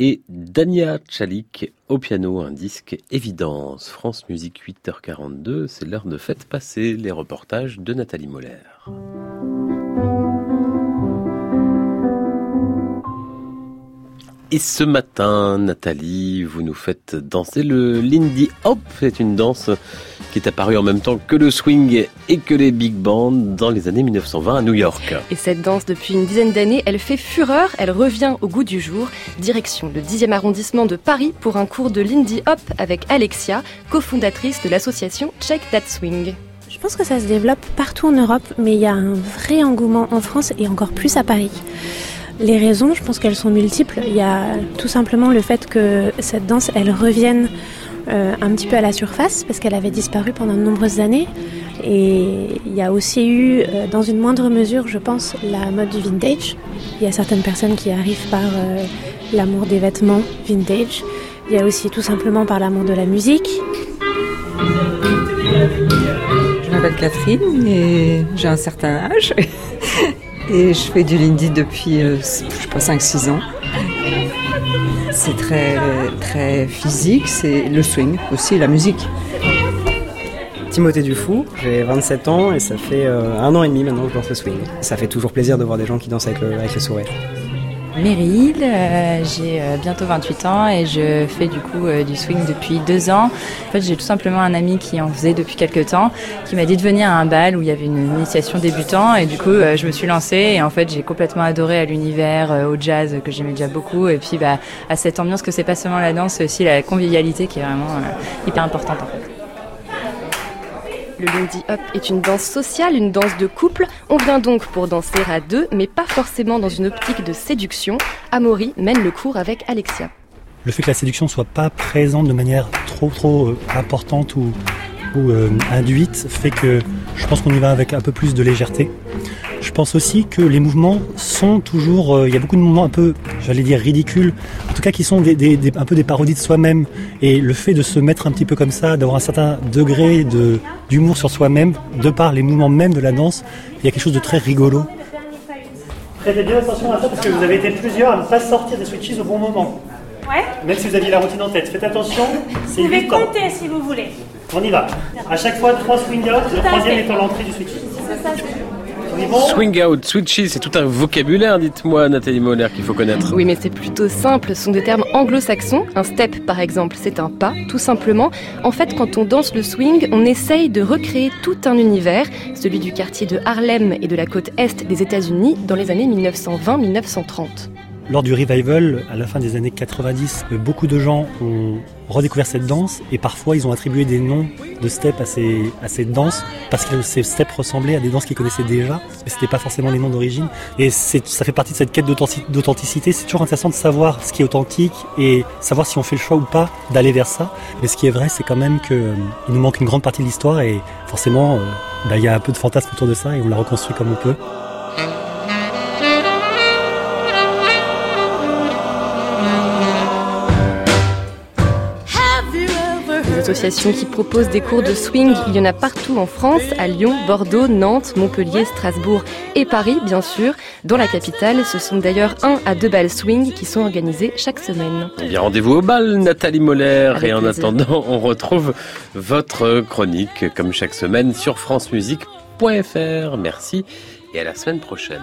et Dania Chalik au piano, un disque évidence. France Musique 8h42, c'est l'heure de fête passée, les reportages de Nathalie Moller. Et ce matin, Nathalie, vous nous faites danser le Lindy Hop. C'est une danse qui est apparue en même temps que le swing et que les big bands dans les années 1920 à New York. Et cette danse, depuis une dizaine d'années, elle fait fureur, elle revient au goût du jour. Direction le 10e arrondissement de Paris pour un cours de Lindy Hop avec Alexia, cofondatrice de l'association Check That Swing. Je pense que ça se développe partout en Europe, mais il y a un vrai engouement en France et encore plus à Paris. Les raisons, je pense qu'elles sont multiples. Il y a tout simplement le fait que cette danse, elle revienne euh, un petit peu à la surface parce qu'elle avait disparu pendant de nombreuses années. Et il y a aussi eu, euh, dans une moindre mesure, je pense, la mode du vintage. Il y a certaines personnes qui arrivent par euh, l'amour des vêtements vintage. Il y a aussi tout simplement par l'amour de la musique. Je m'appelle Catherine et j'ai un certain âge. Et je fais du Lindy depuis, je sais pas, 5-6 ans. C'est très, physique, c'est le swing aussi, la musique. Timothée Dufou, j'ai 27 ans et ça fait euh, un an et demi maintenant que je danse le swing. Ça fait toujours plaisir de voir des gens qui dansent avec le, avec le sourire. Meryl, euh, j'ai euh, bientôt 28 ans et je fais du coup euh, du swing depuis deux ans. En fait, j'ai tout simplement un ami qui en faisait depuis quelques temps, qui m'a dit de venir à un bal où il y avait une initiation débutant et du coup, euh, je me suis lancée et en fait, j'ai complètement adoré à l'univers, euh, au jazz que j'aimais déjà beaucoup et puis bah, à cette ambiance que c'est pas seulement la danse, c'est aussi la convivialité qui est vraiment euh, hyper importante en fait. Le Lindy Hop est une danse sociale, une danse de couple. On vient donc pour danser à deux, mais pas forcément dans une optique de séduction. Amaury mène le cours avec Alexia. Le fait que la séduction soit pas présente de manière trop trop euh, importante ou, euh, induite fait que je pense qu'on y va avec un peu plus de légèreté. Je pense aussi que les mouvements sont toujours, euh, il y a beaucoup de mouvements un peu, j'allais dire ridicules, en tout cas qui sont des, des- des- un peu des parodies de soi-même. Et le fait de se mettre un petit peu comme ça, d'avoir un certain degré de d'humour sur soi-même, de par les mouvements même de la danse, il y a quelque chose de très rigolo. Prêtez bien attention à ça parce que vous avez été plusieurs à ne pas sortir des switches au bon moment. Ouais. Même si vous aviez la routine en tête. Faites attention, Vous pouvez compter si vous voulez. On y va. À chaque fois, trois swing out, le troisième étant l'entrée du switch. C'est ça, c'est- Swing out, switches, c'est tout un vocabulaire, dites-moi, Nathalie Moller, qu'il faut connaître. Oui, mais c'est plutôt simple. Ce sont des termes anglo-saxons. Un step, par exemple, c'est un pas, tout simplement. En fait, quand on danse le swing, on essaye de recréer tout un univers, celui du quartier de Harlem et de la côte est des États-Unis dans les années 1920-1930. Lors du revival, à la fin des années 90, euh, beaucoup de gens ont redécouvert cette danse et parfois ils ont attribué des noms de steps à ces, à cette danse parce que ces steps ressemblaient à des danses qu'ils connaissaient déjà, mais c'était pas forcément les noms d'origine. Et ça fait partie de cette quête d'authentic- d'authenticité. C'est toujours intéressant de savoir ce qui est authentique et savoir si on fait le choix ou pas d'aller vers ça. Mais ce qui est vrai, c'est quand même que euh, nous manque une grande partie de l'histoire et forcément, euh, bah, il y a un peu de fantasme autour de ça et on la reconstruit comme on peut. Des associations qui proposent des cours de swing, il y en a partout en France, à Lyon, Bordeaux, Nantes, Montpellier, Strasbourg et Paris, bien sûr. Dans la capitale, ce sont d'ailleurs un à deux balles swing qui sont organisés chaque semaine. Eh bien, rendez-vous au bal, Nathalie Moller. Avec et en plaisir. attendant, on retrouve votre chronique, comme chaque semaine, sur francemusique.fr. Merci et à la semaine prochaine.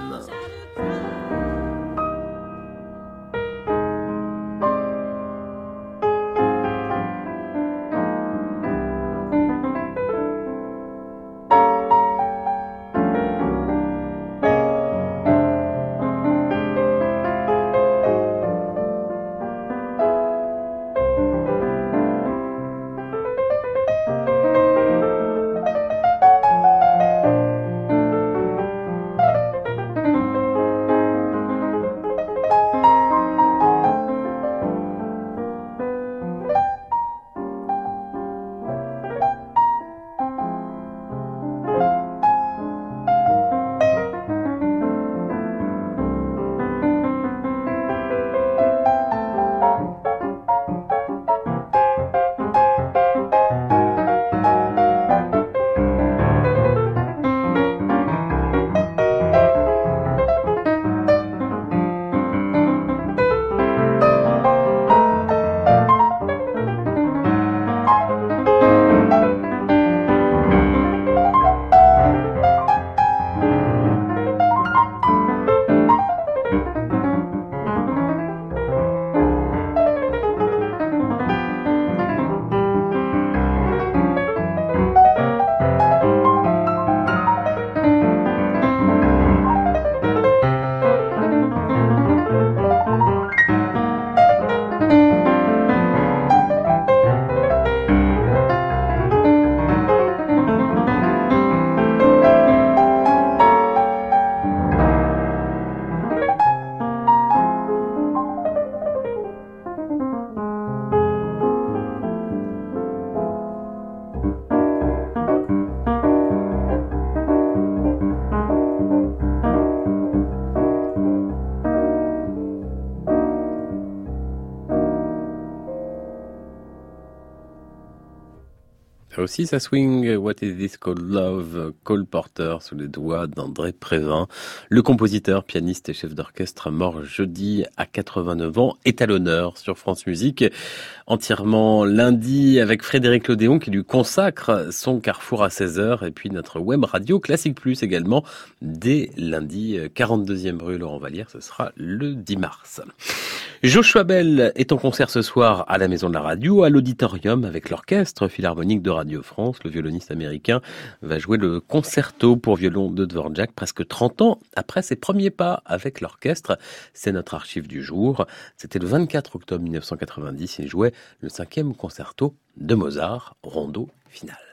Aussi, ça swing. What is this called? Love? Cole Porter sous les doigts d'André Prévin. Le compositeur, pianiste et chef d'orchestre mort jeudi à 89 ans est à l'honneur sur France Musique. Entièrement lundi avec Frédéric Lodéon qui lui consacre son carrefour à 16h et puis notre web radio Classique Plus également dès lundi 42e rue Laurent Vallière. Ce sera le 10 mars. Joshua Bell est en concert ce soir à la Maison de la Radio, à l'Auditorium avec l'Orchestre Philharmonique de Radio France. Le violoniste américain va jouer le concerto pour violon de Dvorak presque 30 ans après ses premiers pas avec l'orchestre. C'est notre archive du jour. C'était le 24 octobre 1990. Il jouait le cinquième concerto de Mozart, rondo final.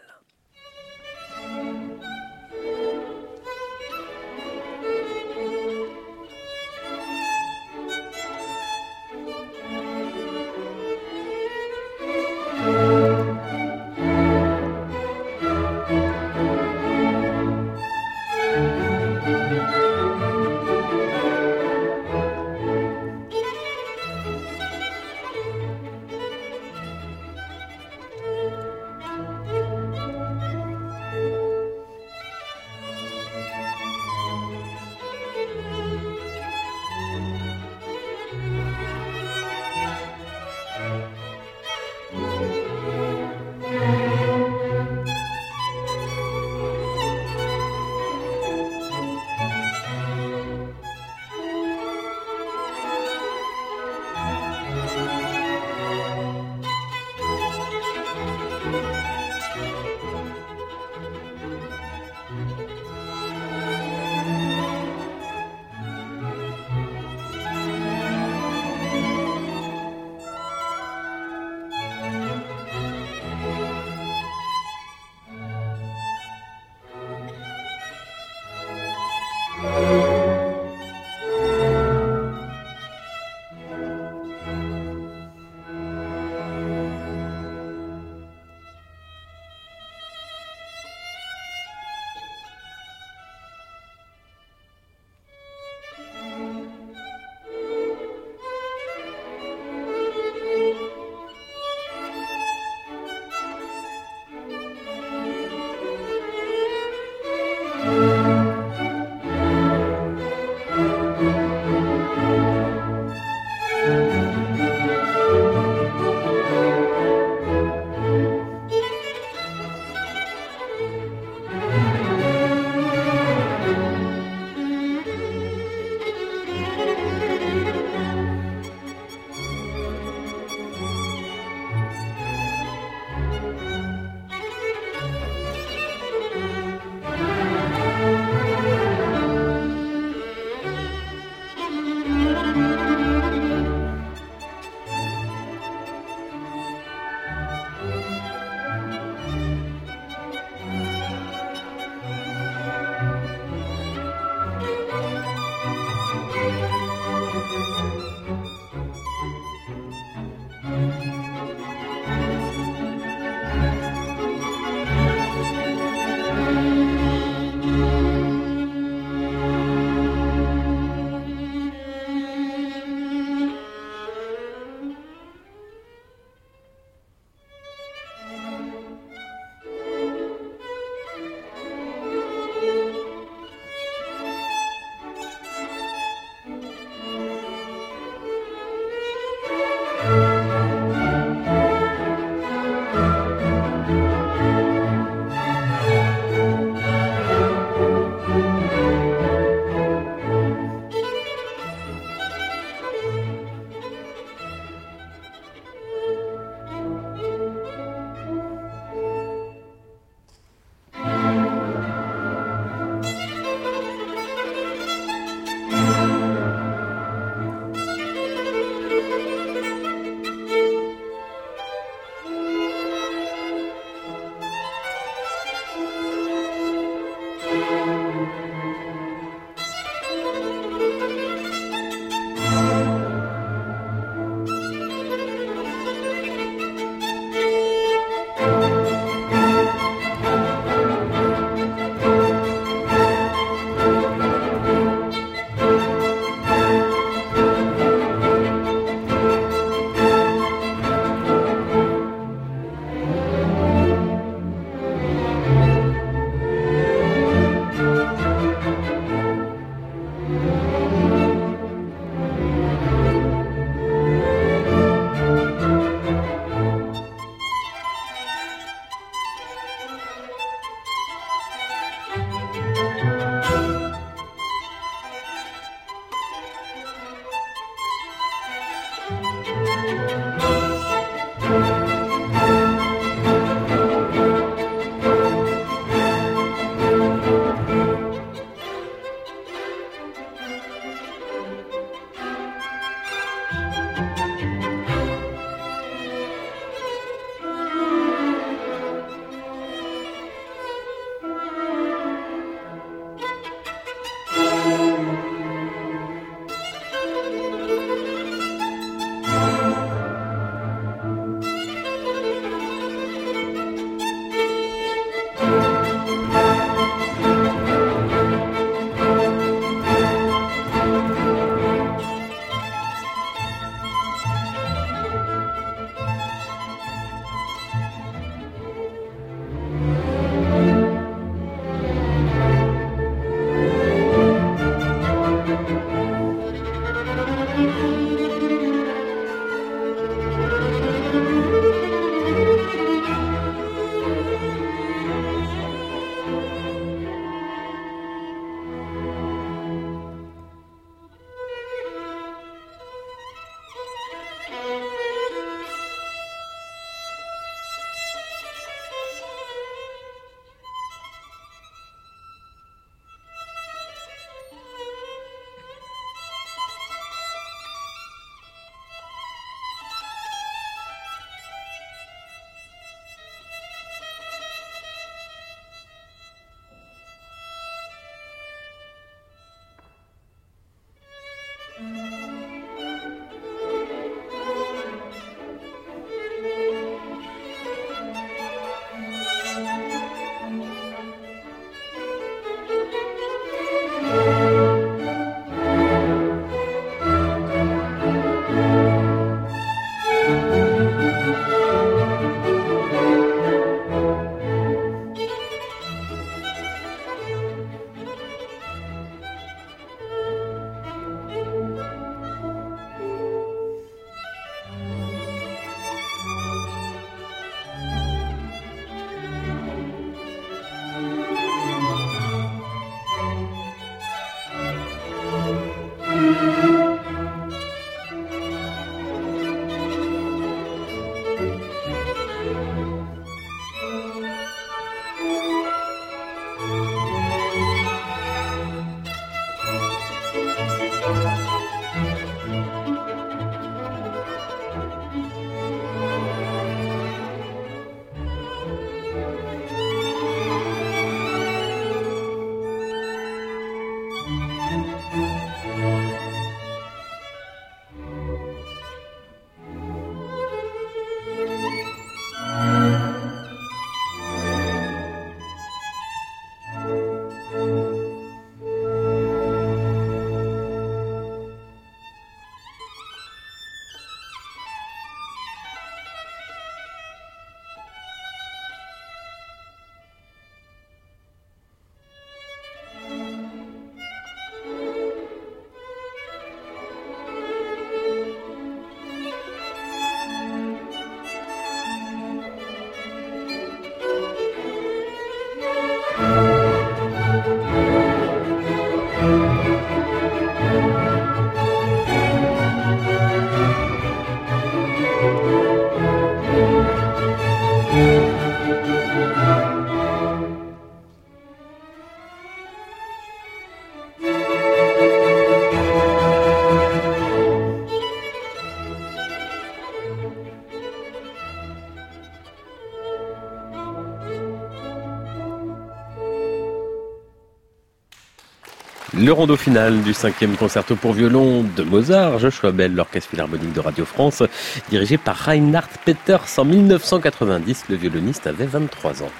Le rondo final du cinquième concerto pour violon de Mozart, Joshua Bell, l'orchestre philharmonique de Radio France, dirigé par Reinhard Peters en 1990. Le violoniste avait 23 ans.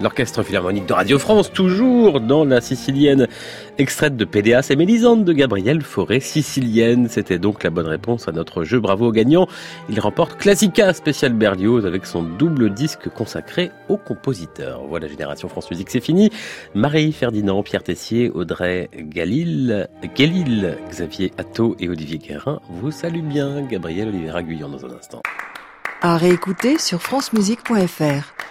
L'orchestre philharmonique de Radio France, toujours dans la sicilienne, extraite de PDA, et Mélisande de Gabriel Forêt, sicilienne. C'était donc la bonne réponse à notre jeu. Bravo au gagnant. Il remporte Classica spécial Berlioz avec son double disque consacré au compositeur. Voilà, Génération France Musique, c'est fini. Marie Ferdinand, Pierre Tessier, Audrey Galil, Galil, Xavier Atto et Olivier Guérin vous saluent bien. Gabriel Olivier Aguillon dans un instant. À réécouter sur francemusique.fr.